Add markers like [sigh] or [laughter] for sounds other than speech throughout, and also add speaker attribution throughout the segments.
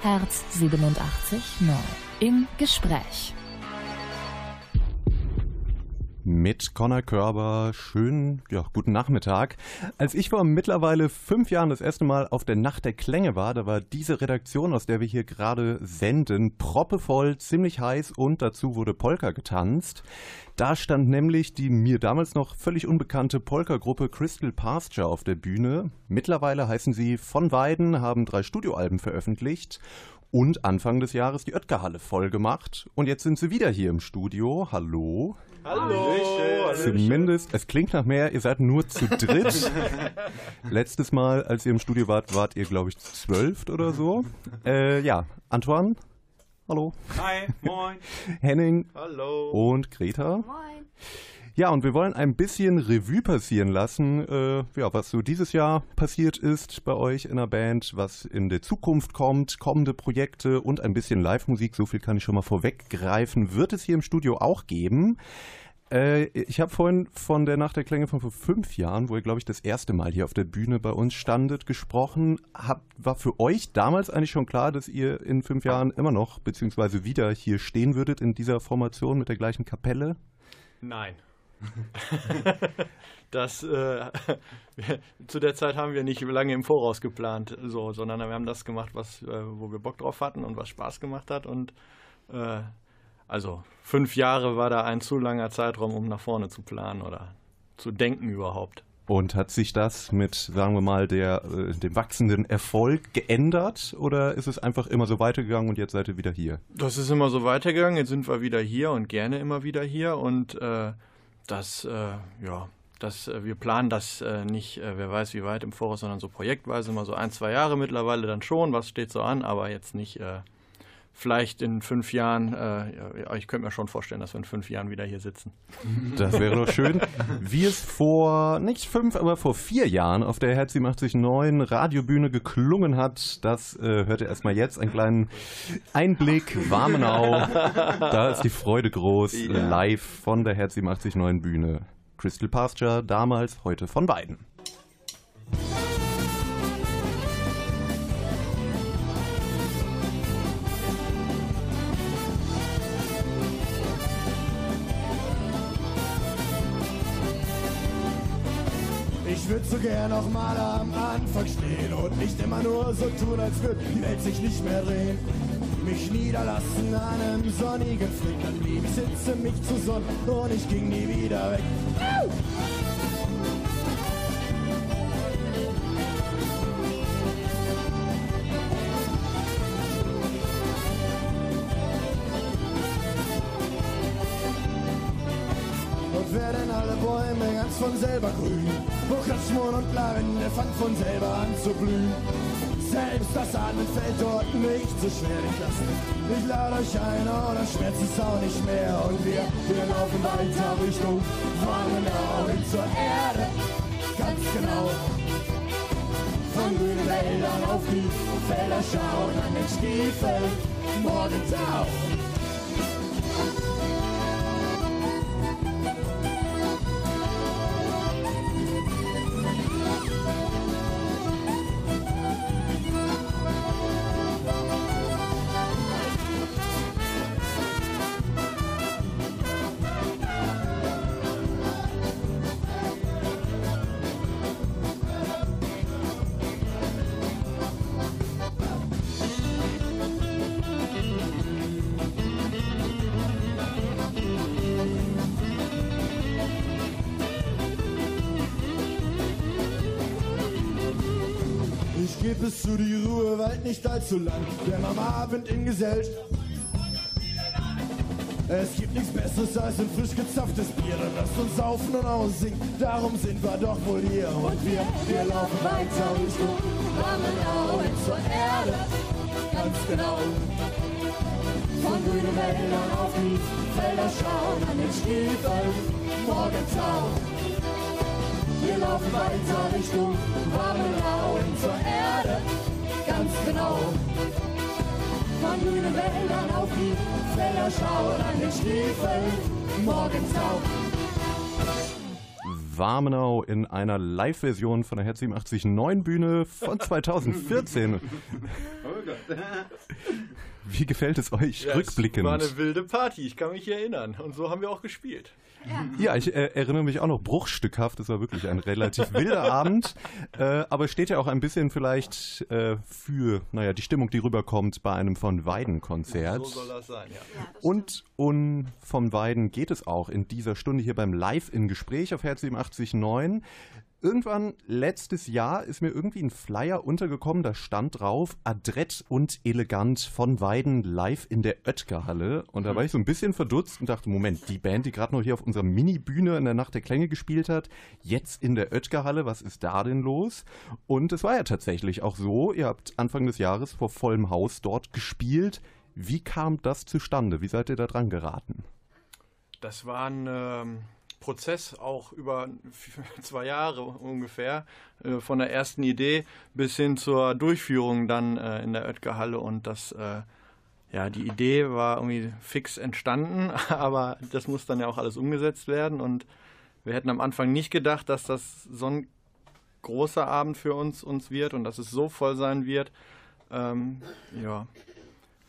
Speaker 1: Herz 87 neu. Im Gespräch.
Speaker 2: Mit Connor Körber. Schönen, ja, guten Nachmittag. Als ich vor mittlerweile fünf Jahren das erste Mal auf der Nacht der Klänge war, da war diese Redaktion, aus der wir hier gerade senden, proppevoll, ziemlich heiß und dazu wurde Polka getanzt. Da stand nämlich die mir damals noch völlig unbekannte Polka-Gruppe Crystal Pasture auf der Bühne. Mittlerweile heißen sie von Weiden, haben drei Studioalben veröffentlicht und Anfang des Jahres die Oetker-Halle voll gemacht. Und jetzt sind sie wieder hier im Studio. Hallo.
Speaker 3: Hallo.
Speaker 2: Zumindest, es klingt nach mehr, ihr seid nur zu dritt. [laughs] Letztes Mal, als ihr im Studio wart, wart ihr, glaube ich, zwölf oder so. [laughs] Äh, ja, Antoine. Hallo.
Speaker 3: Hi, moin.
Speaker 2: Henning.
Speaker 3: Hallo.
Speaker 2: Und Greta.
Speaker 4: Moin.
Speaker 2: Ja, und wir wollen ein bisschen Revue passieren lassen, äh, ja, was so dieses Jahr passiert ist bei euch in der Band, was in der Zukunft kommt, kommende Projekte und ein bisschen Live-Musik. So viel kann ich schon mal vorweggreifen. Wird es hier im Studio auch geben. Äh, ich habe vorhin von der Nacht der Klänge von vor fünf Jahren, wo ihr, glaube ich, das erste Mal hier auf der Bühne bei uns standet, gesprochen. Hab, war für euch damals eigentlich schon klar, dass ihr in fünf Jahren immer noch, beziehungsweise wieder hier stehen würdet in dieser Formation mit der gleichen Kapelle?
Speaker 3: Nein. [laughs] das äh, [laughs] zu der Zeit haben wir nicht lange im Voraus geplant, so, sondern wir haben das gemacht, was, äh, wo wir Bock drauf hatten und was Spaß gemacht hat. Und äh, also fünf Jahre war da ein zu langer Zeitraum, um nach vorne zu planen oder zu denken überhaupt.
Speaker 2: Und hat sich das mit, sagen wir mal, der, äh, dem wachsenden Erfolg geändert oder ist es einfach immer so weitergegangen und jetzt seid ihr wieder hier?
Speaker 3: Das ist immer so weitergegangen. Jetzt sind wir wieder hier und gerne immer wieder hier und äh, das, äh, ja, das, äh, wir planen das äh, nicht, äh, wer weiß wie weit im Voraus, sondern so projektweise immer so ein, zwei Jahre mittlerweile dann schon. Was steht so an, aber jetzt nicht vielleicht in fünf Jahren, äh, ich könnte mir schon vorstellen, dass wir in fünf Jahren wieder hier sitzen.
Speaker 2: Das wäre doch schön. Wie es vor, nicht fünf, aber vor vier Jahren auf der Herz 87.9 Radiobühne geklungen hat, das äh, hört ihr erstmal jetzt, einen kleinen Einblick, Warmenau. Da ist die Freude groß,
Speaker 3: Ja.
Speaker 2: live von der Herz 87.9 Bühne. Crystal Pasture, damals, heute von beiden.
Speaker 5: Ich würde so gern noch mal am Anfang stehen und nicht immer nur so tun, als würde die Welt sich nicht mehr drehen. Mich niederlassen an einem sonnigen Fleck, dann blieb ich sitze, mich zu sonnen und ich ging nie wieder weg. Und werden alle Bäume ganz von selber grün. Wo Kaschmon und Lavende fangen von selber an zu blühen. Selbst das Atmen fällt dort nicht so schwer. Ich lasse ich lade euch ein, oh, das schmerzt es auch nicht mehr. Und wir, wir laufen weiter Richtung Warmenau hin zur Erde. Ganz genau. Von grünen Wäldern auf die Felder schauen an den Stiefeln. Morgentau. Ich allzu lang, denn am Abend in Gesellschaft. Es gibt nichts Besseres als ein frisch gezapftes Bier, dann lasst uns saufen und aussingen, darum sind wir doch wohl hier. Und wir, wir laufen weiter Richtung Warmenau hin zur Erde, ganz genau. Von grünen Wäldern auf die Felder schauen, an den Stiefeln, Morgentau. Wir laufen weiter Richtung Warmenau hin zur Erde, ganz genau. Von grünen Wäldern auf die Felder schauen, an den Stiefeln, Morgentau.
Speaker 2: Warmenau in einer Live-Version von der Herz 87 9 Bühne von 2014. Wie gefällt es euch
Speaker 3: Ja,
Speaker 2: rückblickend?
Speaker 3: Es war eine wilde Party, ich kann mich erinnern. Und so haben wir auch gespielt. [laughs]
Speaker 2: Ja, ich äh, erinnere mich auch noch bruchstückhaft. Es war wirklich ein relativ wilder [laughs] Abend. Äh, aber steht ja auch ein bisschen vielleicht äh, für, naja, die Stimmung, die rüberkommt bei einem von Weiden-Konzert.
Speaker 3: So soll das sein, ja.
Speaker 2: Und, und von Weiden geht es auch in dieser Stunde hier beim Live in Gespräch auf Herz 87.9. Irgendwann letztes Jahr ist mir irgendwie ein Flyer untergekommen, da stand drauf adrett und elegant von Weiden live in der Oetker-Halle. Und da war ich so ein bisschen verdutzt und dachte, Moment, die Band, die gerade noch hier auf unserer Mini-Bühne in der Nacht der Klänge gespielt hat, jetzt in der Oetker-Halle, was ist da denn los? Und es war ja tatsächlich auch so, ihr habt Anfang des Jahres vor vollem Haus dort gespielt. Wie kam das zustande? Wie seid ihr da dran geraten?
Speaker 3: Das war ein ähm, Prozess auch über [laughs] zwei Jahre ungefähr, äh, von der ersten Idee bis hin zur Durchführung dann äh, in der Oetker-Halle. Und das, äh, ja, die Idee war irgendwie fix entstanden, [laughs] aber das muss dann ja auch alles umgesetzt werden. Und wir hätten am Anfang nicht gedacht, dass das so ein großer Abend für uns, uns wird und dass es so voll sein wird. Ähm, ja,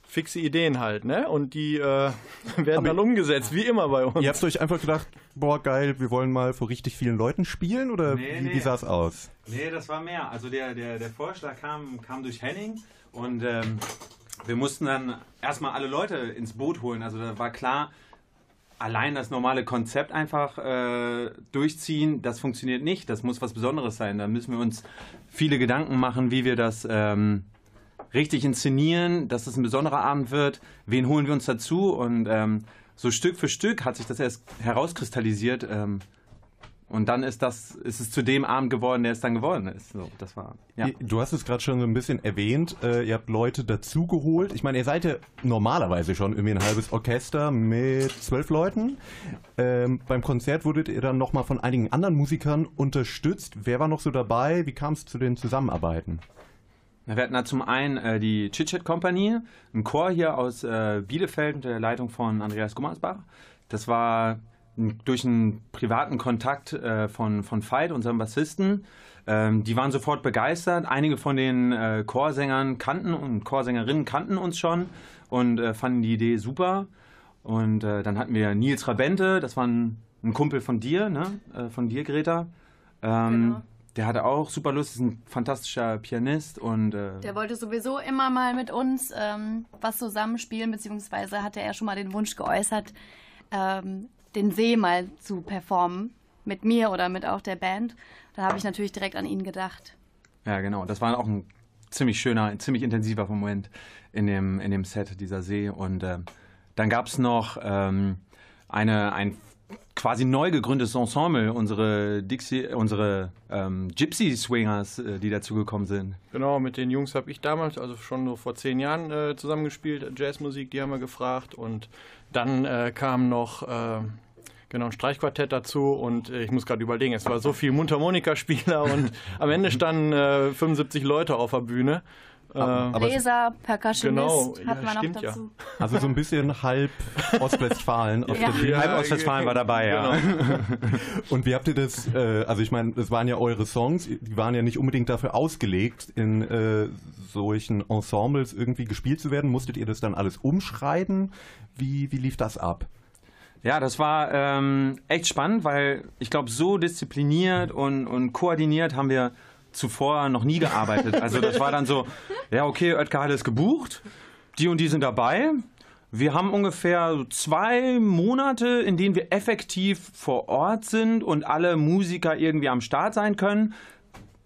Speaker 3: fixe Ideen halt, ne? Und die äh, [laughs] werden
Speaker 2: Aber-
Speaker 3: dann umgesetzt, wie immer bei uns.
Speaker 2: Ihr habt euch einfach gedacht, boah, geil, wir wollen mal vor richtig vielen Leuten spielen oder
Speaker 4: Nee,
Speaker 2: wie,
Speaker 4: nee.
Speaker 2: wie sah es aus?
Speaker 4: Nee, das war mehr. Also der, der, der Vorschlag kam, kam durch Henning und ähm, wir mussten dann erstmal alle Leute ins Boot holen. Also da war klar, allein das normale Konzept einfach äh, durchziehen, das funktioniert nicht. Das muss was Besonderes sein. Da müssen wir uns viele Gedanken machen, wie wir das ähm, richtig inszenieren, dass es ein besonderer Abend wird. Wen holen wir uns dazu? Und ähm, so Stück für Stück hat sich das erst herauskristallisiert. Ähm, und dann ist das, ist es zu dem Abend geworden, der es dann geworden ist. So, das war. Ja.
Speaker 2: Du hast es gerade schon so ein bisschen erwähnt, äh, ihr habt Leute dazugeholt. Ich meine, ihr seid ja normalerweise schon irgendwie ein halbes Orchester mit zwölf Leuten. Ähm, beim Konzert wurdet ihr dann nochmal von einigen anderen Musikern unterstützt. Wer war noch so dabei? Wie kam es zu den Zusammenarbeiten?
Speaker 4: Wir hatten da zum einen äh, die Chit-Chat Company, ein Chor hier aus äh, Bielefeld unter der Leitung von Andreas Gummersbach. Das war durch einen privaten Kontakt äh, von, von Veit, unserem Bassisten. Ähm, die waren sofort begeistert. Einige von den äh, Chorsängern kannten und Chorsängerinnen kannten uns schon und äh, fanden die Idee super. Und äh, dann hatten wir Nils Rabente, das war ein, ein Kumpel von dir, ne? äh, von dir, Greta. Ähm,
Speaker 6: Genau.
Speaker 4: Der hatte auch super Lust, ist ein fantastischer Pianist und äh,
Speaker 6: Der wollte sowieso immer mal mit uns ähm, was zusammenspielen, beziehungsweise hatte er schon mal den Wunsch geäußert, ähm, den See mal zu performen. Mit mir oder mit auch der Band. Da habe ich natürlich direkt an ihn gedacht.
Speaker 4: ja genau, das war auch ein ziemlich schöner, ein ziemlich intensiver Moment in dem, in dem Set, dieser See. Und äh, dann gab es noch ähm, eine, ein quasi neu gegründetes Ensemble, unsere Dixie, unsere ähm, Gypsy Swingers, äh, die dazugekommen sind.
Speaker 3: Genau, mit den Jungs habe ich damals, also schon so vor zehn Jahren äh, zusammengespielt, Jazzmusik, die haben wir gefragt und dann äh, kam noch äh, genau ein Streichquartett dazu und äh, ich muss gerade überlegen, es war so viel Mundharmonikaspieler und am Ende standen äh, 75 Leute auf der Bühne. Äh,
Speaker 2: Aber
Speaker 6: Bläser, Percussionist
Speaker 3: Genau,
Speaker 6: hat
Speaker 3: ja,
Speaker 6: man noch
Speaker 3: stimmt ja.
Speaker 6: dazu.
Speaker 2: Also so ein bisschen halb Ostwestfalen auf
Speaker 6: Ja.
Speaker 2: der Bühne.
Speaker 3: Ja,
Speaker 4: Halb Ostwestfalen war dabei, ja.
Speaker 3: genau. [laughs]
Speaker 2: Und wie habt ihr das, äh, also ich meine, das waren ja eure Songs, die waren ja nicht unbedingt dafür ausgelegt, in äh, solchen Ensembles irgendwie gespielt zu werden. Musstet ihr das dann alles umschreiben? Wie, wie lief das ab?
Speaker 4: Ja, das war ähm, echt spannend, weil ich glaube, so diszipliniert und, und koordiniert haben wir zuvor noch nie gearbeitet. Also das war dann so, ja okay, Oetker hat es gebucht, die und die sind dabei. Wir haben ungefähr zwei Monate, in denen wir effektiv vor Ort sind und alle Musiker irgendwie am Start sein können.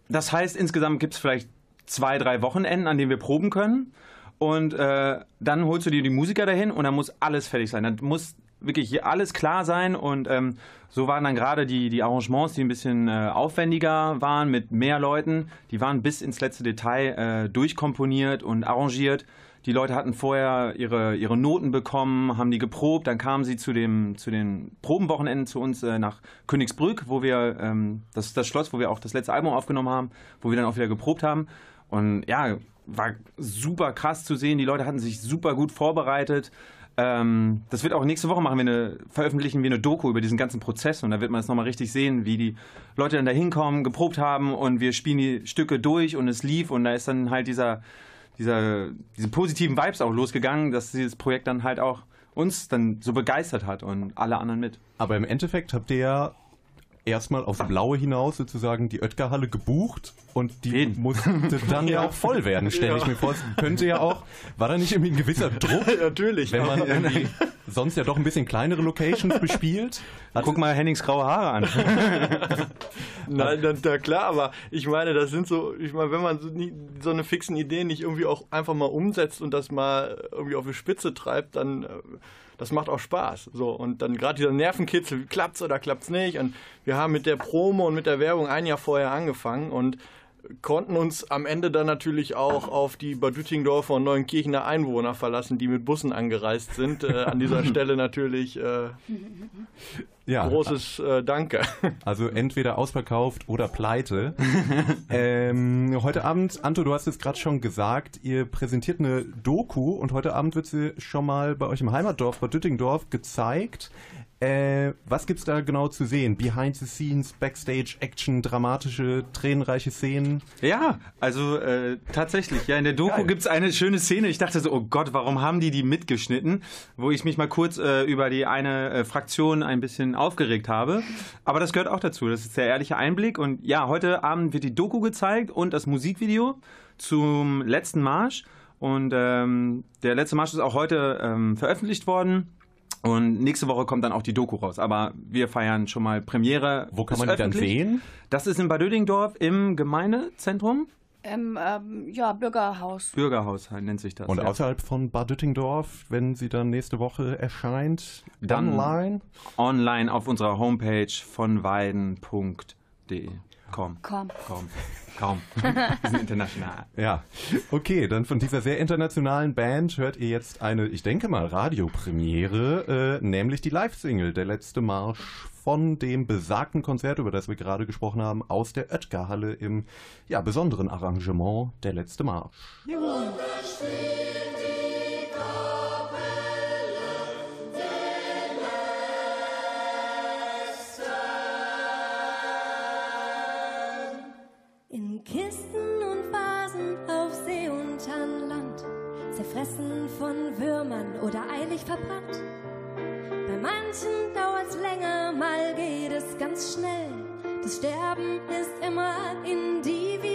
Speaker 4: Das heißt, insgesamt gibt es vielleicht zwei, drei Wochenenden, an denen wir proben können. Und äh, dann holst du dir die Musiker dahin und dann muss alles fertig sein. Dann muss wirklich alles klar sein. Und ähm, so waren dann gerade die, die Arrangements, die ein bisschen äh, aufwendiger waren, mit mehr Leuten, die waren bis ins letzte Detail äh, durchkomponiert und arrangiert. Die Leute hatten vorher ihre, ihre Noten bekommen, haben die geprobt, dann kamen sie zu, dem, zu den Probenwochenenden zu uns äh, nach Königsbrück, wo wir, ähm, das ist das Schloss, wo wir auch das letzte Album aufgenommen haben, wo wir dann auch wieder geprobt haben. Und ja, war super krass zu sehen. Die Leute hatten sich super gut vorbereitet. Ähm, das wird auch nächste Woche machen wir eine, veröffentlichen wir eine Doku über diesen ganzen Prozess und da wird man es nochmal richtig sehen, wie die Leute dann da hinkommen, geprobt haben und wir spielen die Stücke durch und es lief und da ist dann halt dieser dieser, diese positiven Vibes auch losgegangen, dass dieses Projekt dann halt auch uns dann so begeistert hat und alle anderen mit.
Speaker 2: Aber im Endeffekt habt ihr ja erstmal aufs Blaue hinaus sozusagen die Oetker-Halle gebucht und die
Speaker 4: Wen?
Speaker 2: musste dann ja. auch voll werden, stelle ich mir vor. Es könnte ja auch, war da nicht irgendwie ein gewisser Druck, [laughs]
Speaker 3: Natürlich.
Speaker 2: wenn man irgendwie sonst ja doch ein bisschen kleinere Locations bespielt? Hat-
Speaker 4: Guck mal Hennings graue Haare an. [laughs]
Speaker 3: Nein, na, na klar, aber ich meine, das sind so, ich meine, wenn man so, nie, so eine fixen Idee nicht irgendwie auch einfach mal umsetzt und das mal irgendwie auf die Spitze treibt, dann äh, das macht auch Spaß. So und dann gerade dieser Nervenkitzel, klappt's oder klappt's nicht? Und wir haben mit der Promo und mit der Werbung ein Jahr vorher angefangen und konnten uns am Ende dann natürlich auch auf die Bad Düttingdorfer und Neuenkirchener Einwohner verlassen, die mit Bussen angereist sind. Äh, an dieser [laughs] Stelle natürlich äh,
Speaker 2: ja,
Speaker 3: großes äh, Danke.
Speaker 2: Also entweder ausverkauft oder pleite. [laughs] ähm, heute Abend, Anto, du hast es gerade schon gesagt, ihr präsentiert eine Doku und heute Abend wird sie schon mal bei euch im Heimatdorf, Bad Düttingdorf, gezeigt. Äh, was gibt's da genau zu sehen? Behind the scenes, Backstage, Action, dramatische, tränenreiche Szenen.
Speaker 4: Ja, also äh, tatsächlich. Ja, in der Doku
Speaker 2: Geil.
Speaker 4: gibt's eine schöne Szene. Ich dachte so, oh Gott, warum haben die die mitgeschnitten? Wo ich mich mal kurz äh, über die eine äh, Fraktion ein bisschen aufgeregt habe. Aber das gehört auch dazu. Das ist der ehrliche Einblick. Und ja, heute Abend wird die Doku gezeigt und das Musikvideo zum letzten Marsch. Und ähm, der letzte Marsch ist auch heute ähm, veröffentlicht worden. Und nächste Woche kommt dann auch die Doku raus. Aber wir feiern schon mal Premiere.
Speaker 2: Wo kann man die dann sehen?
Speaker 4: Das ist in Bad Dödingdorf im Gemeindezentrum.
Speaker 6: Im ähm, ja, Bürgerhaus.
Speaker 4: Bürgerhaus nennt sich das.
Speaker 2: Und
Speaker 4: ja.
Speaker 2: außerhalb von Bad Düttingdorf, wenn sie dann nächste Woche erscheint,
Speaker 4: Dann-
Speaker 2: online.
Speaker 4: online auf unserer Homepage von weiden.de. Komm,
Speaker 6: Komm.
Speaker 4: komm, komm. [laughs] Wir sind international.
Speaker 2: Ja, okay, dann von dieser sehr internationalen Band hört ihr jetzt eine, ich denke mal, Radiopremiere, äh, nämlich die Live-Single, der letzte Marsch von dem besagten Konzert, über das wir gerade gesprochen haben, aus der Oetker-Halle im ja, besonderen Arrangement, der letzte Marsch.
Speaker 7: In Kisten und Vasen auf See und an Land, zerfressen von Würmern oder eilig verbrannt. Bei manchen dauert's länger, mal geht es ganz schnell. Das Sterben ist immer individuell.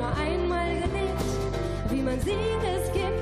Speaker 7: Nur einmal gelebt. Wie man sieht, es gibt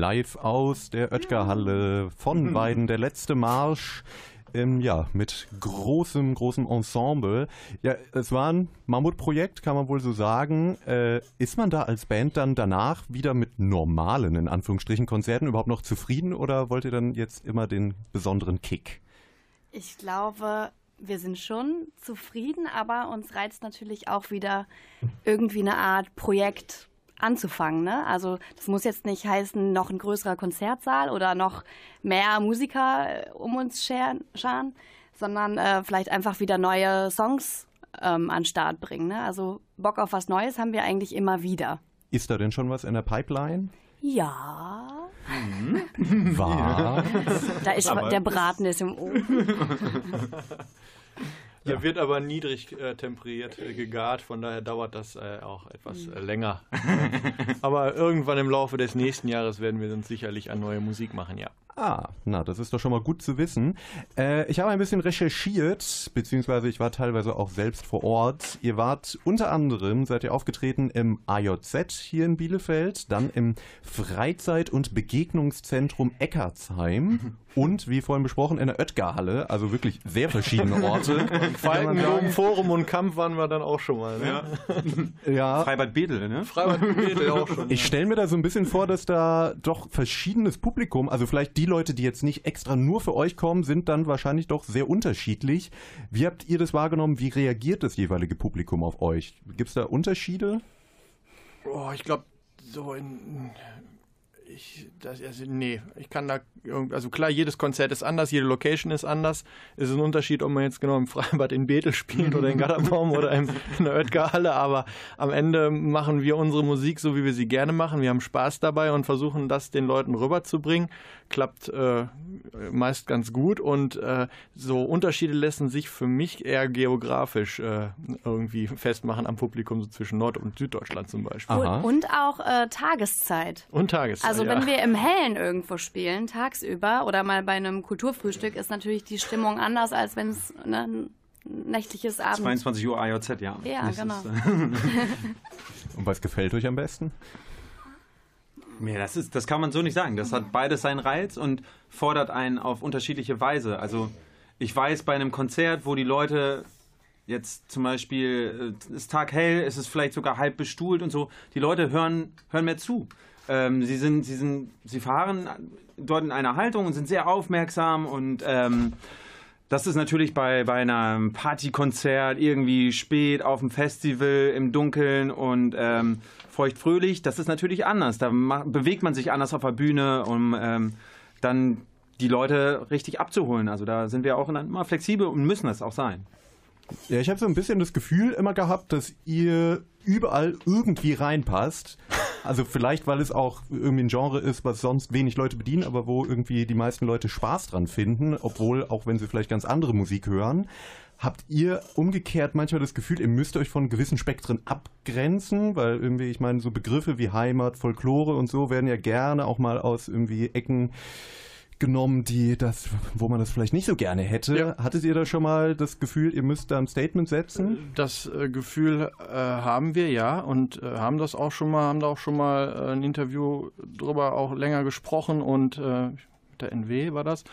Speaker 2: Live aus der Oetker-Halle von beiden der letzte Marsch. Ähm, ja, mit großem, großem Ensemble. Ja, es war ein Mammutprojekt, kann man wohl so sagen. Äh, ist man da als Band dann danach wieder mit normalen, in Anführungsstrichen, Konzerten überhaupt noch zufrieden oder wollt ihr dann jetzt immer den besonderen Kick?
Speaker 6: Ich glaube, wir sind schon zufrieden, aber uns reizt natürlich auch wieder irgendwie eine Art Projekt anzufangen. Ne? Also das muss jetzt nicht heißen, noch ein größerer Konzertsaal oder noch mehr Musiker äh, um uns scheren, scharen, sondern äh, vielleicht einfach wieder neue Songs ähm, an den Start bringen. Ne? Also Bock auf was Neues haben wir eigentlich immer wieder.
Speaker 2: Ist da denn schon was in der Pipeline?
Speaker 6: Ja, [laughs]
Speaker 2: War?
Speaker 6: da ist der Braten ist im Ofen. [laughs]
Speaker 3: Der wird aber niedrig äh, temperiert äh, gegart, von daher dauert das äh, auch etwas äh, länger. [laughs] aber irgendwann im Laufe des nächsten Jahres werden wir uns sicherlich an neue Musik machen, ja.
Speaker 2: Ah, na, das ist doch schon mal gut zu wissen. Äh, ich habe ein bisschen recherchiert, beziehungsweise ich war teilweise auch selbst vor Ort. Ihr wart unter anderem, seid ihr aufgetreten im AJZ hier in Bielefeld, dann im Freizeit- und Begegnungszentrum Eckartsheim [laughs] und, wie vorhin besprochen, in der Oetker-Halle, also wirklich sehr verschiedene Orte. [laughs]
Speaker 3: Falkenloben, [laughs] Forum und Kampf waren wir dann auch schon mal. Ne?
Speaker 2: Ja, [laughs]
Speaker 4: Freibad Bedel, ne?
Speaker 3: Freibad Wedel auch schon.
Speaker 2: Ich stelle mir da so ein bisschen vor, dass da doch verschiedenes Publikum, also vielleicht die Leute, die jetzt nicht extra nur für euch kommen, sind dann wahrscheinlich doch sehr unterschiedlich. Wie habt ihr das wahrgenommen? Wie reagiert das jeweilige Publikum auf euch? Gibt es da Unterschiede?
Speaker 3: Oh, ich glaube, so in. Ich, das, also, nee, ich kann da. Also klar, jedes Konzert ist anders, jede Location ist anders. Es ist ein Unterschied, ob man jetzt genau im [laughs] Freibad in Bethel spielt oder in Gatterbaum oder im, in der Oetker-Halle. Aber am Ende machen wir unsere Musik so, wie wir sie gerne machen. Wir haben Spaß dabei und versuchen, das den Leuten rüberzubringen. Klappt äh, meist ganz gut. Und äh, so Unterschiede lassen sich für mich eher geografisch äh, irgendwie festmachen am Publikum, so zwischen Nord- und Süddeutschland zum Beispiel.
Speaker 2: Aha.
Speaker 6: Und, und auch äh, Tageszeit.
Speaker 3: Und Tageszeit.
Speaker 6: Also
Speaker 3: ja.
Speaker 6: wenn wir im Hellen irgendwo spielen, tagsüber oder mal bei einem Kulturfrühstück, ist natürlich die Stimmung anders, als wenn es ne, ein nächtliches Abend...
Speaker 4: 22 Uhr AJZ, ja.
Speaker 6: Ja,
Speaker 4: Das
Speaker 6: genau.
Speaker 4: Ist, äh, [laughs]
Speaker 2: Und was gefällt euch am besten?
Speaker 4: Ja, das, ist, das kann man so nicht sagen. Das hat beides seinen Reiz und fordert einen auf unterschiedliche Weise. Also ich weiß bei einem Konzert, wo die Leute jetzt zum Beispiel, äh, ist Tag hell, es ist vielleicht sogar halb bestuhlt und so, die Leute hören, hören mehr zu. Ähm, sie, sind, sie, sind, sie fahren dort in einer Haltung und sind sehr aufmerksam und ähm, das ist natürlich bei, bei einem Partykonzert irgendwie spät auf dem Festival im Dunkeln und ähm, feuchtfröhlich. Das ist natürlich anders. Da bewegt man sich anders auf der Bühne, um ähm, dann die Leute richtig abzuholen. Also da sind wir auch immer flexibel und müssen es auch sein.
Speaker 2: Ja, ich habe so ein bisschen das Gefühl immer gehabt, dass ihr überall irgendwie reinpasst. Also vielleicht, weil es auch irgendwie ein Genre ist, was sonst wenig Leute bedienen, aber wo irgendwie die meisten Leute Spaß dran finden, obwohl, auch wenn sie vielleicht ganz andere Musik hören. Habt ihr umgekehrt manchmal das Gefühl, ihr müsst euch von gewissen Spektren abgrenzen? Weil irgendwie, ich meine, so Begriffe wie Heimat, Folklore und so werden ja gerne auch mal aus irgendwie Ecken genommen, die das, wo man das vielleicht nicht so gerne hätte.
Speaker 3: Ja.
Speaker 2: Hattet ihr da schon mal das Gefühl, ihr müsst da ein Statement setzen?
Speaker 3: Das äh, Gefühl äh, haben wir ja und äh, haben das auch schon mal, haben da auch schon mal äh, ein Interview drüber auch länger gesprochen und äh, mit der NW war das.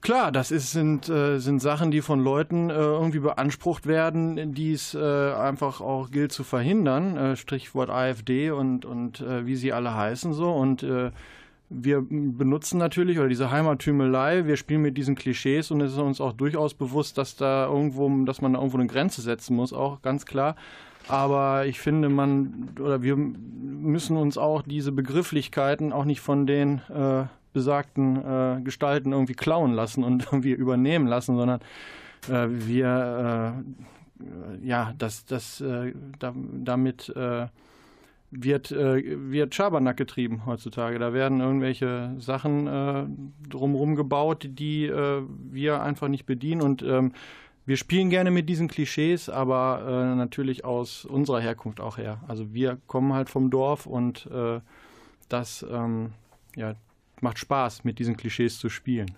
Speaker 3: Klar, das ist, sind, äh, sind Sachen, die von Leuten äh, irgendwie beansprucht werden, die es äh, einfach auch gilt zu verhindern. Äh, Strichwort AfD und, und äh, wie sie alle heißen so. Und äh, wir benutzen natürlich, oder diese Heimattümelei, wir spielen mit diesen Klischees und es ist uns auch durchaus bewusst, dass da irgendwo, dass man da irgendwo eine Grenze setzen muss, auch ganz klar. Aber ich finde, man oder wir müssen uns auch diese Begrifflichkeiten auch nicht von den äh, besagten äh, Gestalten irgendwie klauen lassen und [laughs] irgendwie übernehmen lassen, sondern äh, wir äh, ja, das, das äh, da, damit äh, wird, äh, wird Schabernack getrieben heutzutage. Da werden irgendwelche Sachen äh, drumherum gebaut, die äh, wir einfach nicht bedienen. Und ähm, wir spielen gerne mit diesen Klischees, aber äh, natürlich aus unserer Herkunft auch her. Also wir kommen halt vom Dorf und äh, das, ähm, ja, macht Spaß, mit diesen Klischees zu spielen.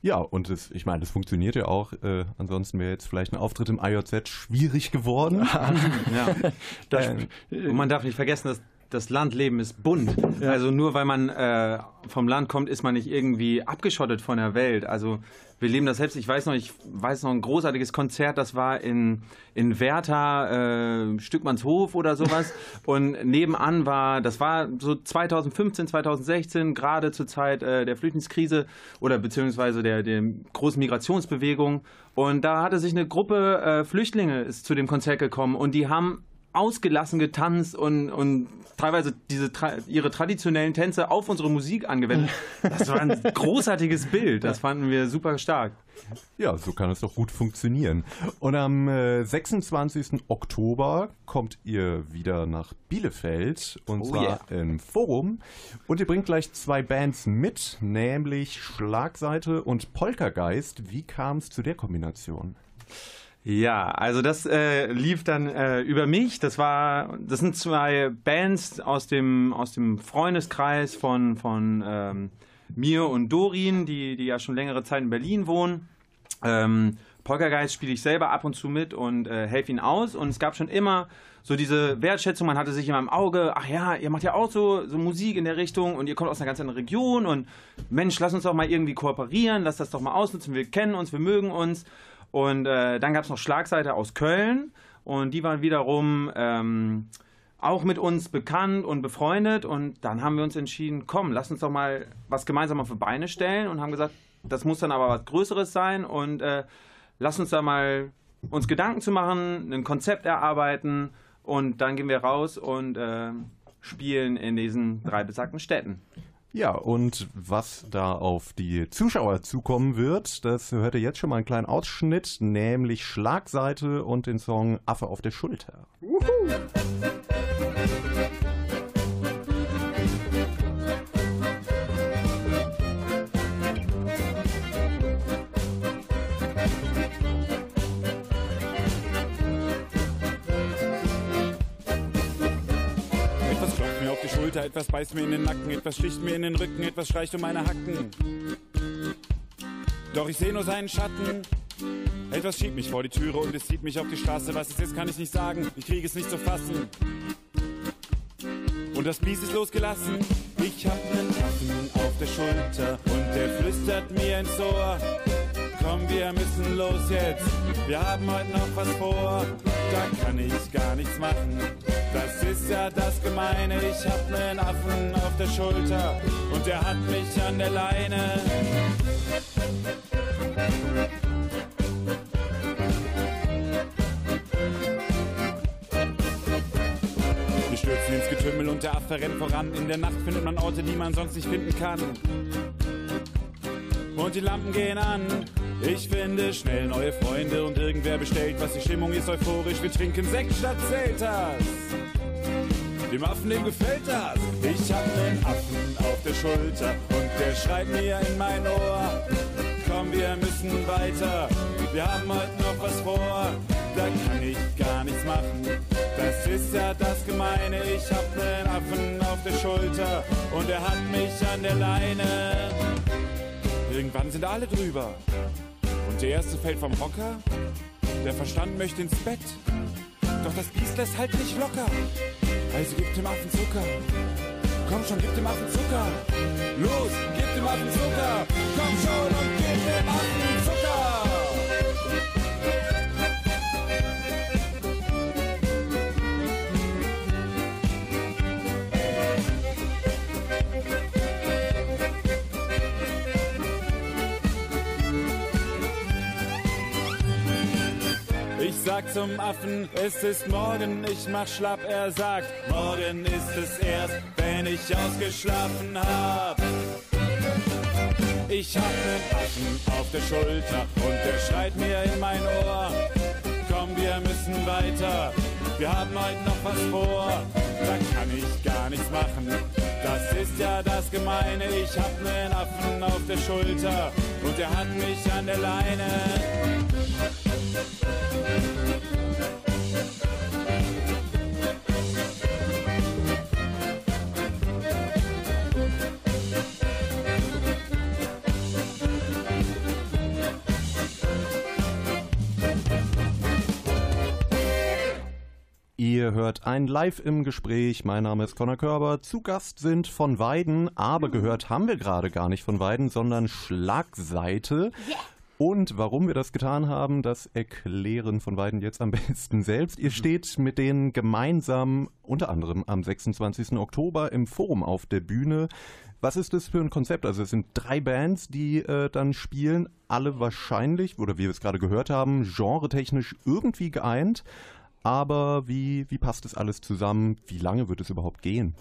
Speaker 2: Ja, und es, ich meine, das funktioniert ja auch. Äh, ansonsten wäre jetzt vielleicht ein Auftritt im IOZ schwierig geworden. [laughs]
Speaker 4: ja. [laughs] Das, und man darf nicht vergessen, dass das Landleben ist bunt. Ja. Also nur weil man äh, vom Land kommt, ist man nicht irgendwie abgeschottet von der Welt. Also wir leben das selbst. Ich weiß noch, ich weiß noch ein großartiges Konzert, das war in, in Werther, äh, Stückmannshof oder sowas. [laughs] Und nebenan war, das war so 2015, 2016, gerade zur Zeit äh, der Flüchtlingskrise oder beziehungsweise der, der großen Migrationsbewegung. Und da hatte sich eine Gruppe äh, Flüchtlinge zu dem Konzert gekommen und die haben ausgelassen getanzt und, und teilweise diese ihre traditionellen Tänze auf unsere Musik angewendet. [laughs] Das war ein großartiges Bild. Das fanden wir super stark.
Speaker 2: Ja, so kann es doch gut funktionieren. Und am äh, 26. Oktober kommt ihr wieder nach Bielefeld und oh zwar yeah. im Forum. Und ihr bringt gleich zwei Bands mit, nämlich Schlagseite und Poltergeist. Wie kam es zu der Kombination?
Speaker 4: Ja, also das äh, lief dann äh, über mich. Das war, das sind zwei Bands aus dem aus dem Freundeskreis von von ähm, mir und Dorin, die die ja schon längere Zeit in Berlin wohnen. Ähm, Poltergeist spiele ich selber ab und zu mit und äh, helfe ihnen aus. Und es gab schon immer so diese Wertschätzung. Man hatte sich in meinem Auge, ach ja, ihr macht ja auch so, so Musik in der Richtung und ihr kommt aus einer ganz anderen Region und Mensch, lass uns doch mal irgendwie kooperieren, lass das doch mal ausnutzen. Wir kennen uns, wir mögen uns. Und äh, dann gab es noch Schlagseite aus Köln und die waren wiederum ähm, auch mit uns bekannt und befreundet. Und dann haben wir uns entschieden, komm, lass uns doch mal was gemeinsam auf die Beine stellen und haben gesagt, das muss dann aber was Größeres sein und äh, lass uns da mal uns Gedanken zu machen, ein Konzept erarbeiten und dann gehen wir raus und äh, spielen in diesen drei besagten Städten.
Speaker 2: Ja, und was da auf die Zuschauer zukommen wird, das hört ihr jetzt schon mal einen kleinen Ausschnitt, nämlich Schlagseite und den Song Affe auf der Schulter. Wuhu.
Speaker 8: Schulter, etwas beißt mir in den Nacken, etwas sticht mir in den Rücken, etwas streicht um meine Hacken. Doch ich sehe nur seinen Schatten. Etwas schiebt mich vor die Türe und es zieht mich auf die Straße. Was es ist, kann ich nicht sagen. Ich kriege es nicht zu fassen. Und das Biest ist losgelassen. Ich hab nen Affen auf der Schulter und der flüstert mir ins Ohr. Komm, wir müssen los jetzt. Wir haben heute noch was vor. Da kann ich gar nichts machen. Das ist ja das Gemeine, ich hab nen Affen auf der Schulter und der hat mich an der Leine. Wir stürzen ins Getümmel und der Affe rennt voran. In der Nacht findet man Orte, die man sonst nicht finden kann. Und die Lampen gehen an. Ich finde schnell neue Freunde und irgendwer bestellt was. Die Stimmung ist euphorisch. Wir trinken Sekt statt Selters. Dem Affen, dem gefällt das. Ich hab nen Affen auf der Schulter und der schreit mir in mein Ohr. Komm, wir müssen weiter. Wir haben heute noch was vor. Da kann ich gar nichts machen. Das ist ja das Gemeine. Ich hab nen Affen auf der Schulter und er hat mich an der Leine. Irgendwann sind alle drüber. Der erste fällt vom Hocker. Der Verstand möchte ins Bett. Doch das Biest lässt halt nicht locker. Also gib dem Affen Zucker. Komm schon, gib dem Affen Zucker. Los, gib dem Affen Zucker. Komm schon und gib dem Affen sagt zum Affen, es ist morgen, ich mach schlapp, er sagt, morgen ist es erst, wenn ich ausgeschlafen hab. Ich hab nen Affen auf der Schulter und der schreit mir in mein Ohr, komm, wir müssen weiter, wir haben heute noch was vor, da kann ich gar nichts machen. Das ist ja das Gemeine, ich hab nen Affen auf der Schulter und er hat mich an der Leine.
Speaker 2: Ihr hört ein Live im Gespräch. Mein Name ist Conor Körber. Zu Gast sind von Weiden, aber gehört haben wir gerade gar nicht von Weiden, sondern Schlagseite. Und warum wir das getan haben, das erklären von Weiden jetzt am [laughs] besten selbst. Ihr steht mit denen gemeinsam unter anderem am 26. Oktober im Forum auf der Bühne. Was ist das für ein Konzept? Also es sind drei Bands, die äh, dann spielen, alle wahrscheinlich, oder wie wir es gerade gehört haben, genretechnisch irgendwie geeint. Aber wie, wie passt das alles zusammen? Wie lange wird es überhaupt gehen?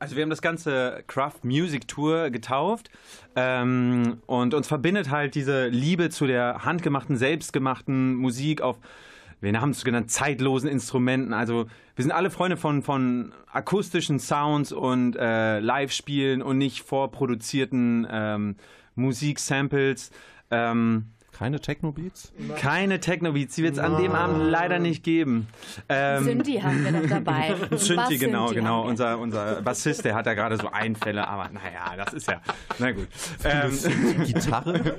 Speaker 4: Also wir haben das ganze Craft Music Tour getauft ähm, und uns verbindet halt diese Liebe zu der handgemachten, selbstgemachten Musik auf, wir haben es genannt, zeitlosen Instrumenten. Also wir sind alle Freunde von, von akustischen Sounds und äh, Live-Spielen und nicht vorproduzierten ähm, Musiksamples. Ähm,
Speaker 2: keine Techno-Beats?
Speaker 4: Keine Techno-Beats, die wird es an dem Abend leider nicht geben.
Speaker 6: Ähm, Synthi haben wir noch dabei. [laughs]
Speaker 4: Synthi, genau, genau. Unser, unser Bassist, der hat da gerade so Einfälle, aber naja, das ist ja, na gut.
Speaker 2: Ähm, Gitarre?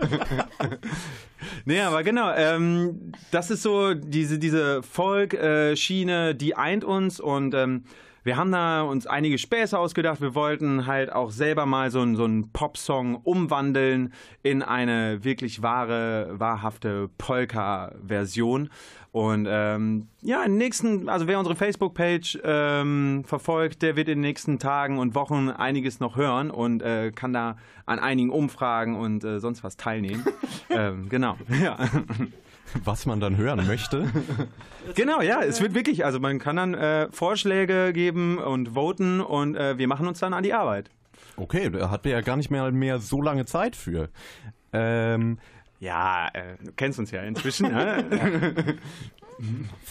Speaker 2: [laughs]
Speaker 4: nee, aber genau, ähm, das ist so diese, diese Folk-Schiene, die eint uns und ähm, wir haben da uns einige Späße ausgedacht. Wir wollten halt auch selber mal so, einen, so einen Popsong umwandeln in eine wirklich wahre, wahrhafte Polka-Version. Und ähm, ja, im nächsten, also wer unsere Facebook-Page ähm, verfolgt, der wird in den nächsten Tagen und Wochen einiges noch hören und äh, kann da an einigen Umfragen und äh, sonst was teilnehmen. [laughs] ähm, genau, [laughs] ja
Speaker 2: was man dann hören möchte. [laughs]
Speaker 4: genau, ja, es wird wirklich, also man kann dann äh, Vorschläge geben und voten und äh, wir machen uns dann an die Arbeit.
Speaker 2: Okay, da hat wir ja gar nicht mehr, mehr so lange Zeit für.
Speaker 4: Ähm, ja, äh, du kennst uns ja inzwischen.
Speaker 6: Ne?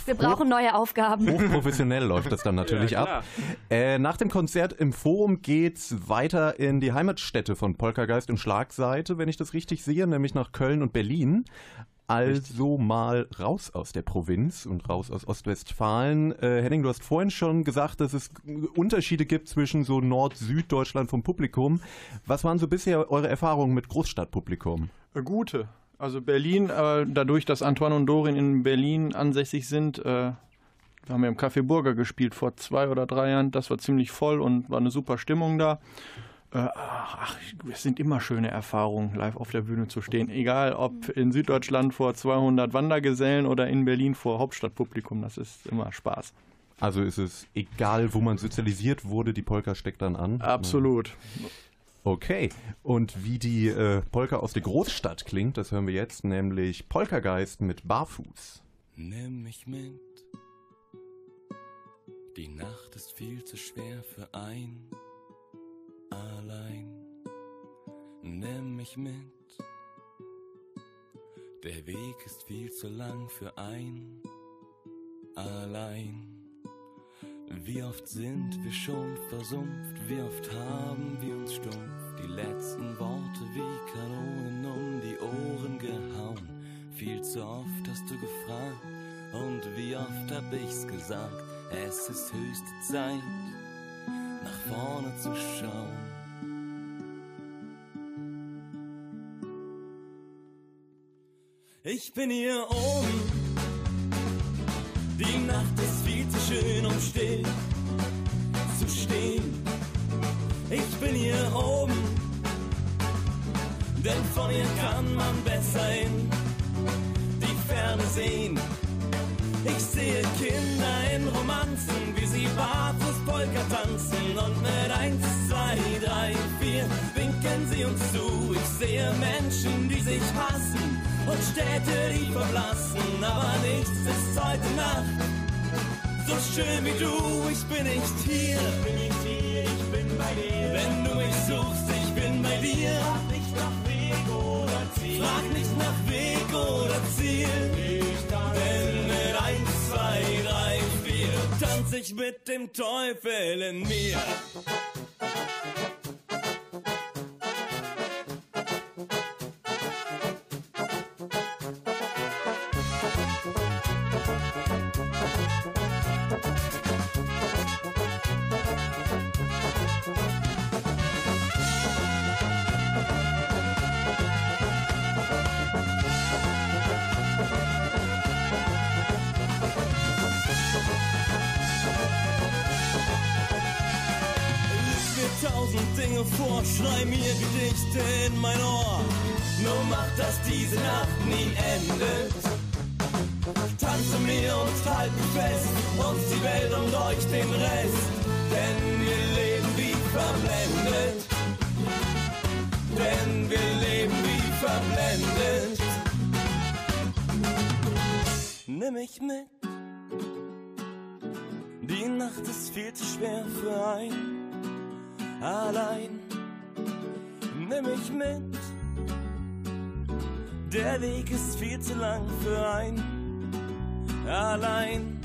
Speaker 6: Wir brauchen neue Aufgaben.
Speaker 2: Hochprofessionell läuft das dann natürlich ja, ab. Äh, nach dem Konzert im Forum geht's weiter in die Heimatstätte von Poltergeist und Schlagseite, wenn ich das richtig sehe, nämlich nach Köln und Berlin. Also mal raus aus der Provinz und raus aus Ostwestfalen. Äh, Henning, du hast vorhin schon gesagt, dass es Unterschiede gibt zwischen so Nord-Süd-Deutschland vom Publikum. Was waren so bisher eure Erfahrungen mit Großstadtpublikum?
Speaker 3: Äh, gute. Also Berlin, äh, dadurch, dass Antoine und Dorin in Berlin ansässig sind, äh, haben wir im Café Burger gespielt vor zwei oder drei Jahren. Das war ziemlich voll und war eine super Stimmung da. Äh, ach, es sind immer schöne Erfahrungen, live auf der Bühne zu stehen. Egal ob in Süddeutschland vor 200 Wandergesellen oder in Berlin vor Hauptstadtpublikum, das ist immer Spaß.
Speaker 2: Also ist es egal, wo man sozialisiert wurde, die Polka steckt dann an?
Speaker 3: Absolut.
Speaker 2: Okay, und wie die äh, Polka aus der Großstadt klingt, das hören wir jetzt, nämlich Polkageist mit Barfuß.
Speaker 9: Nimm mich mit. Die Nacht ist viel zu schwer für ein allein. Nimm mich mit. Der Weg ist viel zu lang für ein allein. Wie oft sind wir schon versumpft, wie oft haben wir uns stumpf die letzten Worte wie Kanonen um die Ohren gehauen. Viel zu oft hast du gefragt und wie oft hab ich's gesagt, es ist höchste Zeit nach vorne zu schauen. Ich bin hier oben. Die Nacht ist viel zu schön, um still zu stehen. Ich bin hier oben, denn von hier kann man besser in die Ferne sehen. Ich sehe Kinder in Romanzen, wie sie barfuß Polka tanzen und mit 1, 2, 3, 4 winken sie uns zu. Ich sehe Menschen, die sich hassen und Städte, die verblassen, aber nichts ist heute Nacht so schön wie du. Ich bin nicht hier, bin nicht hier, ich bin bei dir. Wenn du mich suchst, ich bin bei dir. Frag nicht nach Weg oder Ziel. Frag nicht nach Weg oder Ziel. Ich mit dem Teufel in mir. Schrei mir Gedichte in mein Ohr. Nur mach, dass diese Nacht nie endet. Tanze mir und halt mich fest, uns die Welt und euch den Rest. Denn wir leben wie verblendet. Denn wir leben wie verblendet. Nimm mich mit. Die Nacht ist viel zu schwer für ein allein. Nimm mich mit. Der Weg ist viel zu lang für ein allein.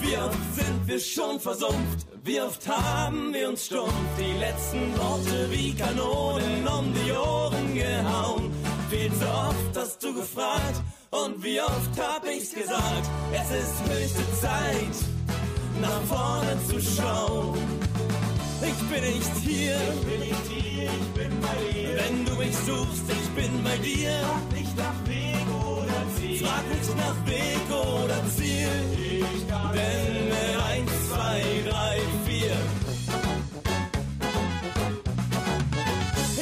Speaker 9: Wie oft sind wir schon versumpft? Wie oft haben wir uns stumpf die letzten Worte wie Kanonen um die Ohren gehauen? Viel zu oft hast du gefragt und wie oft hab ich's gesagt? Es ist höchste Zeit, nach vorne zu schauen. Bin ich hier. Wenn du mich suchst, ich bin bei dir. Frag nicht nach Weg oder Ziel. Frag nicht nach Weg oder Ziel. Denn eins, zwei, drei, vier.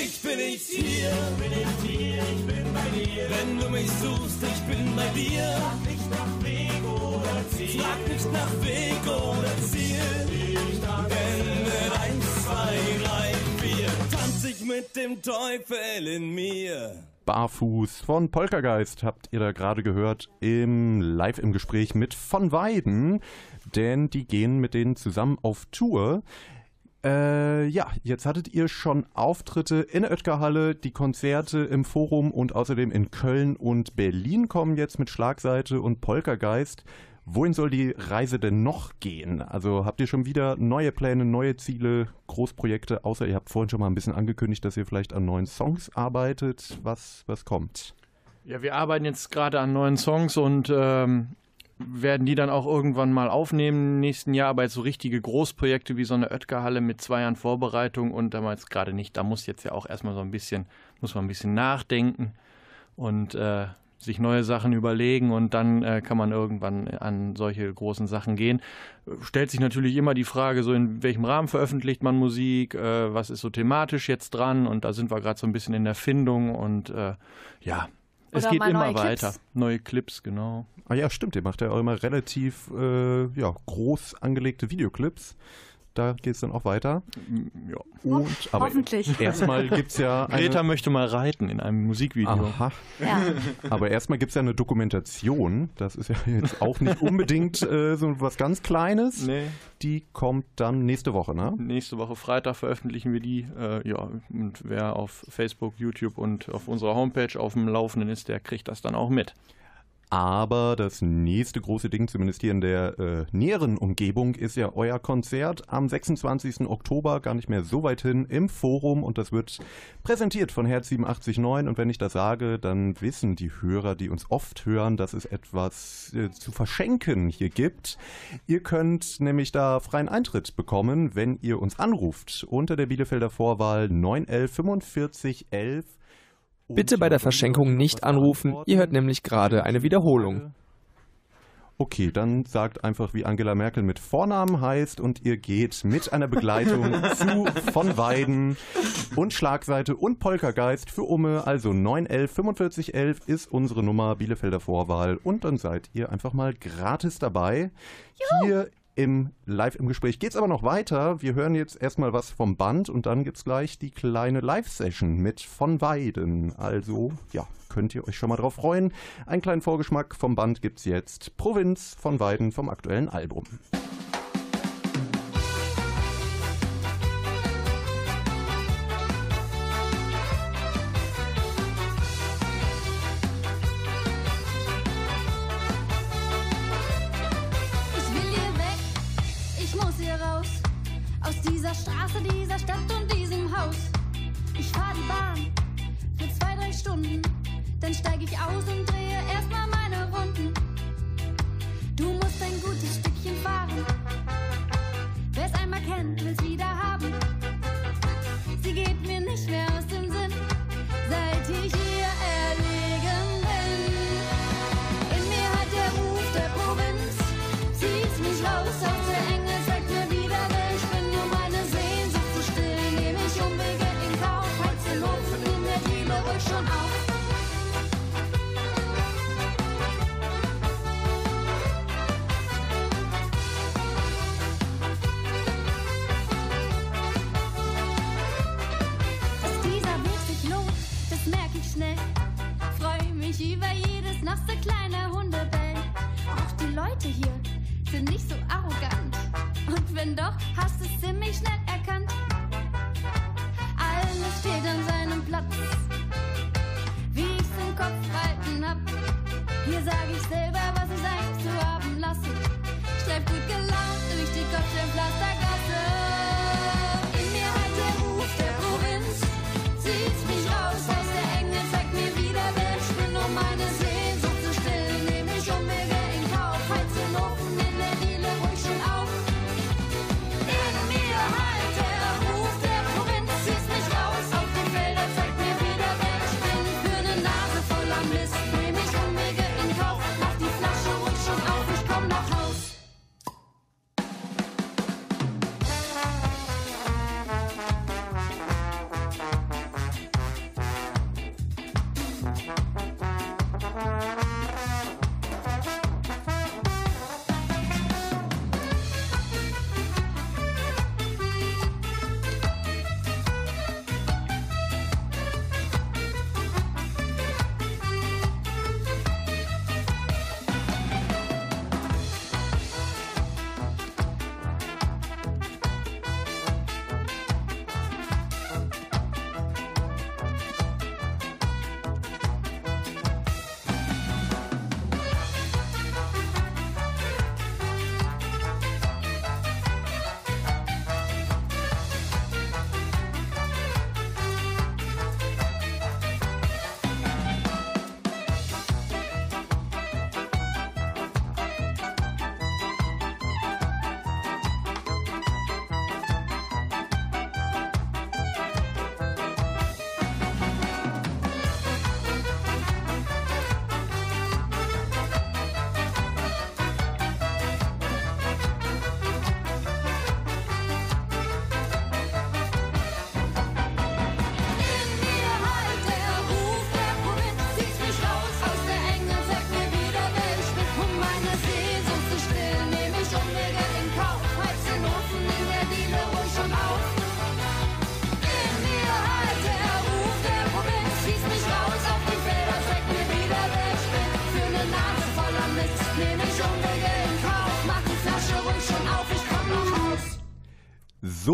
Speaker 9: Ich bin nicht hier, bin nicht hier, ich bin bei dir. Wenn du mich suchst, ich bin bei dir. Frag nicht nach Weg oder Ziel. Frag nicht nach Weg oder Ziel. Denn mit dem Teufel in mir.
Speaker 2: Barfuß von Poltergeist habt ihr da gerade gehört im Live im Gespräch mit von Weiden, denn die gehen mit denen zusammen auf Tour. Äh, ja, jetzt hattet ihr schon Auftritte in der Oetker-Halle, die Konzerte im Forum und außerdem in Köln und Berlin kommen jetzt mit Schlagseite und Poltergeist. Wohin soll die Reise denn noch gehen? Also habt ihr schon wieder neue Pläne, neue Ziele, Großprojekte, außer ihr habt vorhin schon mal ein bisschen angekündigt, dass ihr vielleicht an neuen Songs arbeitet. Was, was kommt?
Speaker 3: Ja, wir arbeiten jetzt gerade an neuen Songs und ähm, werden die dann auch irgendwann mal aufnehmen im nächsten Jahr, aber jetzt so richtige Großprojekte wie so eine Oetker-Halle mit zwei Jahren Vorbereitung und damals gerade nicht. Da muss jetzt ja auch erstmal so ein bisschen, muss man ein bisschen nachdenken und äh, sich neue Sachen überlegen und dann äh, kann man irgendwann an solche großen Sachen gehen. Stellt sich natürlich immer die Frage, so in welchem Rahmen veröffentlicht man Musik, äh, was ist so thematisch jetzt dran und da sind wir gerade so ein bisschen in der Findung und äh, ja, es
Speaker 6: Oder
Speaker 3: geht
Speaker 6: mal
Speaker 3: immer
Speaker 6: neue
Speaker 3: weiter.
Speaker 6: Clips.
Speaker 3: Neue Clips, genau.
Speaker 2: Ah ja, stimmt, ihr macht ja auch immer relativ äh, ja, groß angelegte Videoclips. Da geht es dann auch weiter.
Speaker 3: Ja.
Speaker 2: Und, aber
Speaker 6: Hoffentlich. [laughs]
Speaker 2: erstmal gibt es ja eine...
Speaker 3: Greta möchte mal reiten in einem Musikvideo.
Speaker 2: Aha.
Speaker 6: Ja.
Speaker 2: Aber erstmal gibt es ja eine Dokumentation. Das ist ja jetzt auch nicht [laughs] unbedingt äh, so was ganz Kleines.
Speaker 3: Nee.
Speaker 2: Die kommt dann nächste Woche, ne?
Speaker 3: Nächste Woche Freitag veröffentlichen wir die. Äh, ja, und wer auf Facebook, YouTube und auf unserer Homepage auf dem Laufenden ist, der kriegt das dann auch mit.
Speaker 2: Aber das nächste große Ding, zumindest hier in der äh, näheren Umgebung, ist ja euer Konzert am 26. Oktober, gar nicht mehr so weit hin, im Forum. Und das wird präsentiert von Herz 879. Und wenn ich das sage, dann wissen die Hörer, die uns oft hören, dass es etwas äh, zu verschenken hier gibt. Ihr könnt nämlich da freien Eintritt bekommen, wenn ihr uns anruft unter der Bielefelder Vorwahl 911 45 11.
Speaker 10: Bitte bei der Verschenkung nicht anrufen, ihr hört nämlich gerade eine Wiederholung.
Speaker 2: Okay, dann sagt einfach, wie Angela Merkel mit Vornamen heißt und ihr geht mit einer Begleitung [laughs] zu von Weiden und Schlagseite und Poltergeist für Umme, also 911 4511 ist unsere Nummer Bielefelder Vorwahl. Und dann seid ihr einfach mal gratis dabei. Hier im Live im Gespräch geht's aber noch weiter. Wir hören jetzt erstmal was vom Band und dann gibt's gleich die kleine Live-Session mit von Weiden. Also, ja, könnt ihr euch schon mal drauf freuen. Einen kleinen Vorgeschmack vom Band gibt's jetzt. Provinz von Weiden vom aktuellen Album.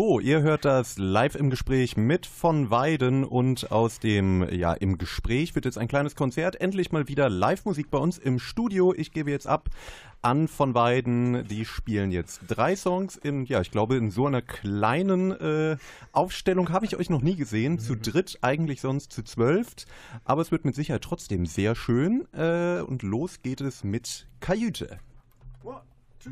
Speaker 2: Ihr hört das live im Gespräch mit von Weiden und aus dem, ja, im Gespräch wird jetzt ein kleines Konzert. Endlich mal wieder Live-Musik bei uns im Studio. Ich gebe jetzt ab an von Weiden. Die spielen jetzt drei Songs in, ja, ich glaube, in so einer kleinen äh, Aufstellung habe ich euch noch nie gesehen. Zu dritt, eigentlich sonst zu zwölf. Aber es wird mit Sicherheit trotzdem sehr schön. Äh, und los geht es mit Kajüte.
Speaker 7: Die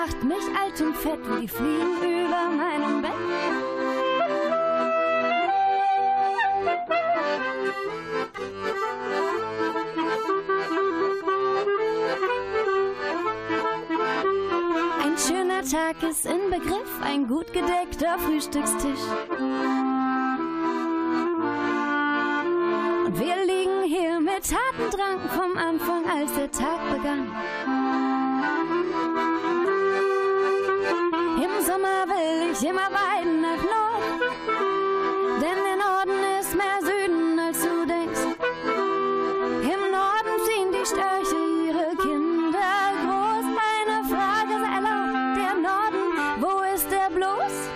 Speaker 7: macht mich alt und fett, wie die Fliegen über meinem Bett. Ein schöner Tag ist in Begriff, ein gut gedeckter Frühstückstisch. Und wir liegen hier mit Tatendrang vom Anfang, als der Tag begann. Immer weiden nach Norden, denn der Norden ist mehr Süden, als du denkst. Im Norden ziehen die Störche ihre Kinder groß. Meine Frage sei laut, der Norden, wo ist der bloß?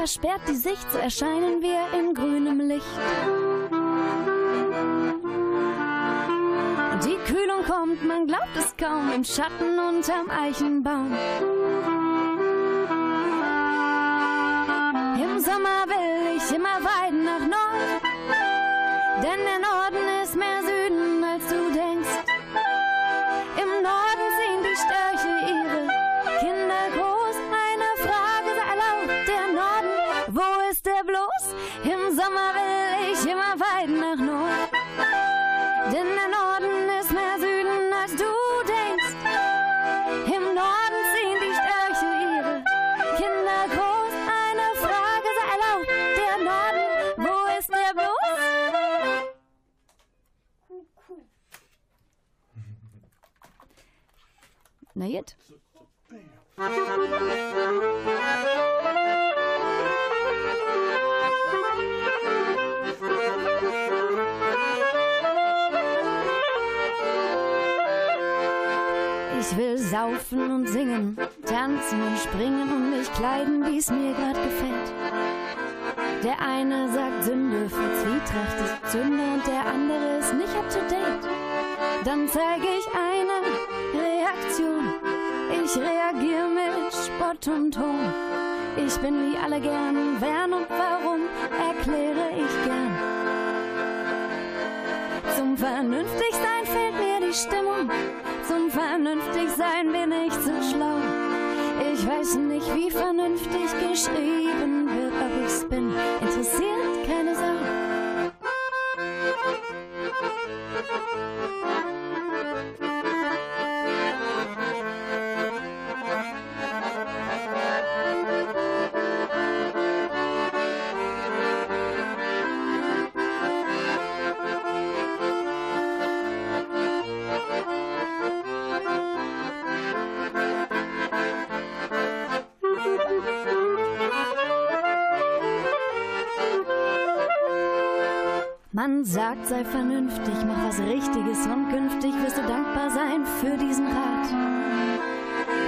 Speaker 7: Versperrt die Sicht, so erscheinen wir in grünem Licht. Die Kühlung kommt, man glaubt es kaum, im Schatten unterm Eichenbaum. Im Sommer will ich immer weit nach Nord. Denn der Norden Na jetzt. Ich will saufen und singen, tanzen und springen und mich kleiden, wie es mir grad gefällt. Der eine sagt Sünde für Zwietracht ist Sünde und der andere ist nicht up to date. Dann zeige ich Reaktion. Ich reagiere mit Spott und Ton. Ich bin wie alle gern, wer und warum erkläre ich gern. Zum Vernünftigsein fehlt mir die Stimmung. Zum Vernünftigsein bin ich zu schlau. Ich weiß nicht, wie vernünftig geschrieben wird, ob ich's bin. Interessiert keine Sau. Sagt, sei vernünftig, mach was Richtiges und künftig wirst du dankbar sein für diesen Rat.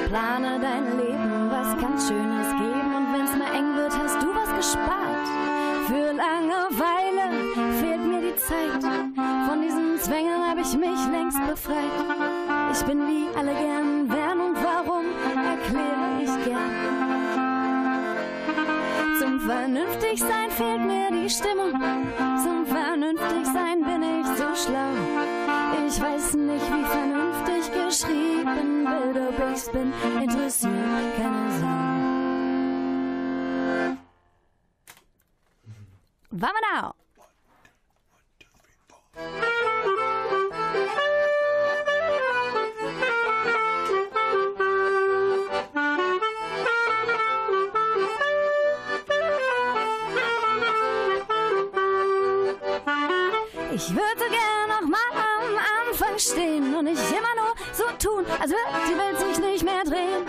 Speaker 7: Plane dein Leben, was ganz Schönes geben und wenn's mal eng wird, hast du was gespart. Für Langeweile fehlt mir die Zeit, von diesen Zwängen hab ich mich längst befreit. Ich bin wie alle gern, wer und warum erkläre ich gern. Zum Vernünftigsein fehlt mir die Stimmung. Zum Vernünftigsein bin ich zu schlau. Ich weiß nicht, wie vernünftig geschrieben wird, ob ich's bin, interessiert keine Sau. Wammenau! Ich stehen und nicht immer nur so tun, als würde die Welt sich nicht mehr drehen.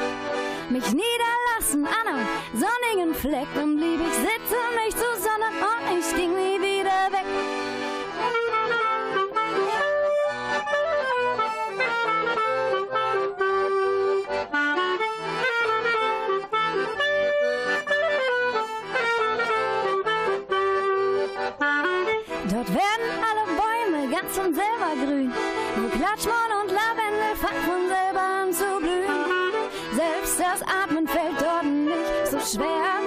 Speaker 7: Mich niederlassen an einem sonnigen Fleck und blieb ich sitzen, nicht zu Sonne und ich ging nie wieder weg. Dort werden alle Bäume ganz von selber grün. Klatschmorn und Lavendel fangen von selber an zu blühen. Selbst das Atmen fällt dort nicht so schwer.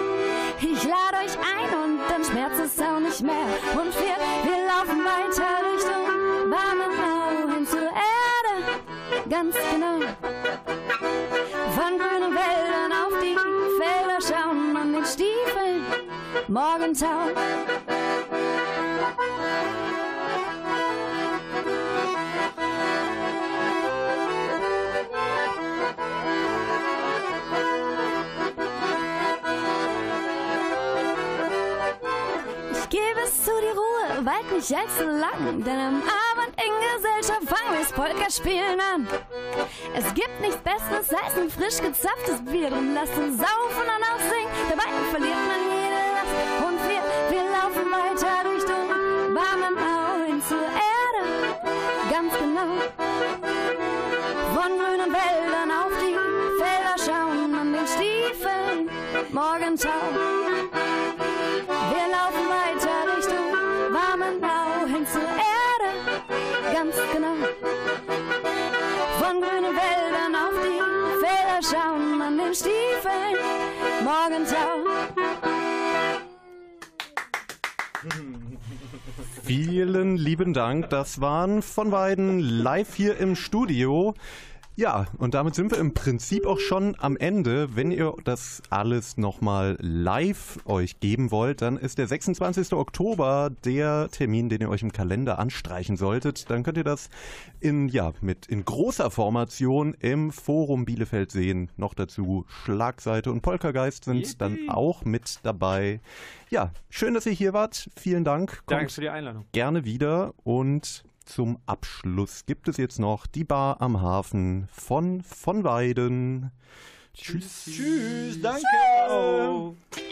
Speaker 7: Ich lade euch ein und dann schmerzt es auch nicht mehr. Und wir, wir laufen weiter Richtung Warmenau hin zur Erde. Ganz genau. Von grünen Wäldern auf die Felder schauen an den Stiefeln. Morgentau. Weit nicht allzu lang, denn am Abend in Gesellschaft fangen wir's Polka spielen an. Es gibt nichts Besseres als ein frisch gezapftes Bier, drum lasst uns saufen und auch singen, dabei verliert man jede Last. Und wir, wir laufen weiter Richtung Warmenau hin zur Erde, ganz genau. Von grünen Wäldern auf die Felder schauen, an den Stiefeln Morgentau. Schauen, an den Stiefeln Morgentau.
Speaker 2: Vielen lieben Dank. Das waren von beiden live hier im Studio. Ja, und damit sind wir im Prinzip auch schon am Ende. Wenn ihr das alles nochmal live euch geben wollt, dann ist der 26. Oktober der Termin, den ihr euch im Kalender anstreichen solltet. Dann könnt ihr das in, ja, mit, in großer Formation im Forum Bielefeld sehen. Noch dazu Schlagseite und Poltergeist sind dann auch mit dabei. Ja, schön, dass ihr hier wart. Vielen Dank.
Speaker 4: Danke
Speaker 2: Kommt
Speaker 4: für die Einladung.
Speaker 2: gerne wieder und zum Abschluss gibt es jetzt noch die Bar am Hafen von von Weiden. Tschüss.
Speaker 3: Tschüss, danke.
Speaker 7: Unten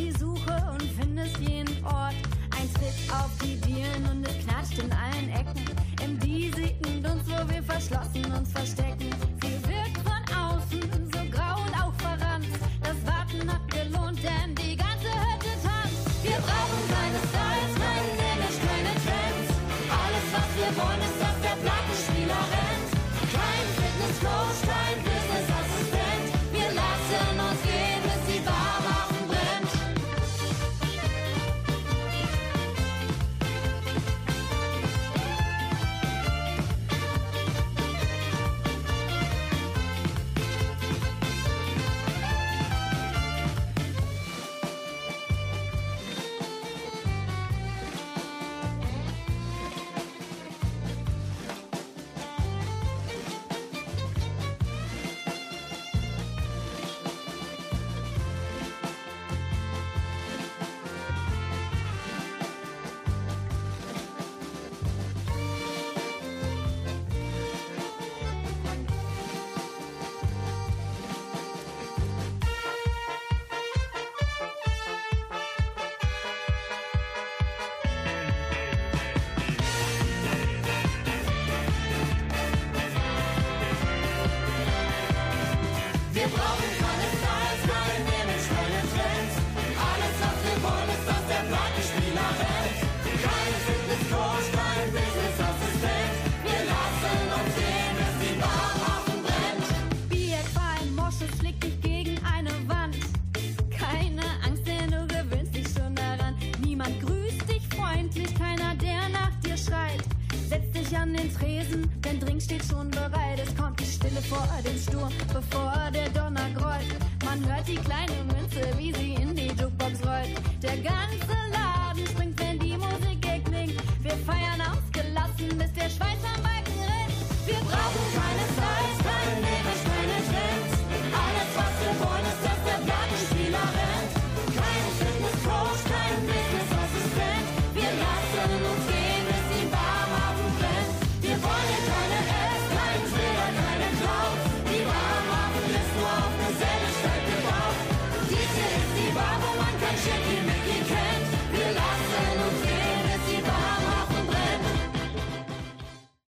Speaker 7: die Suche und findest jeden Ort. Ein Tipp auf die Dielen und es knatscht in allen Ecken. Im diesigen Dunst, wo wir verschlossen uns verstecken.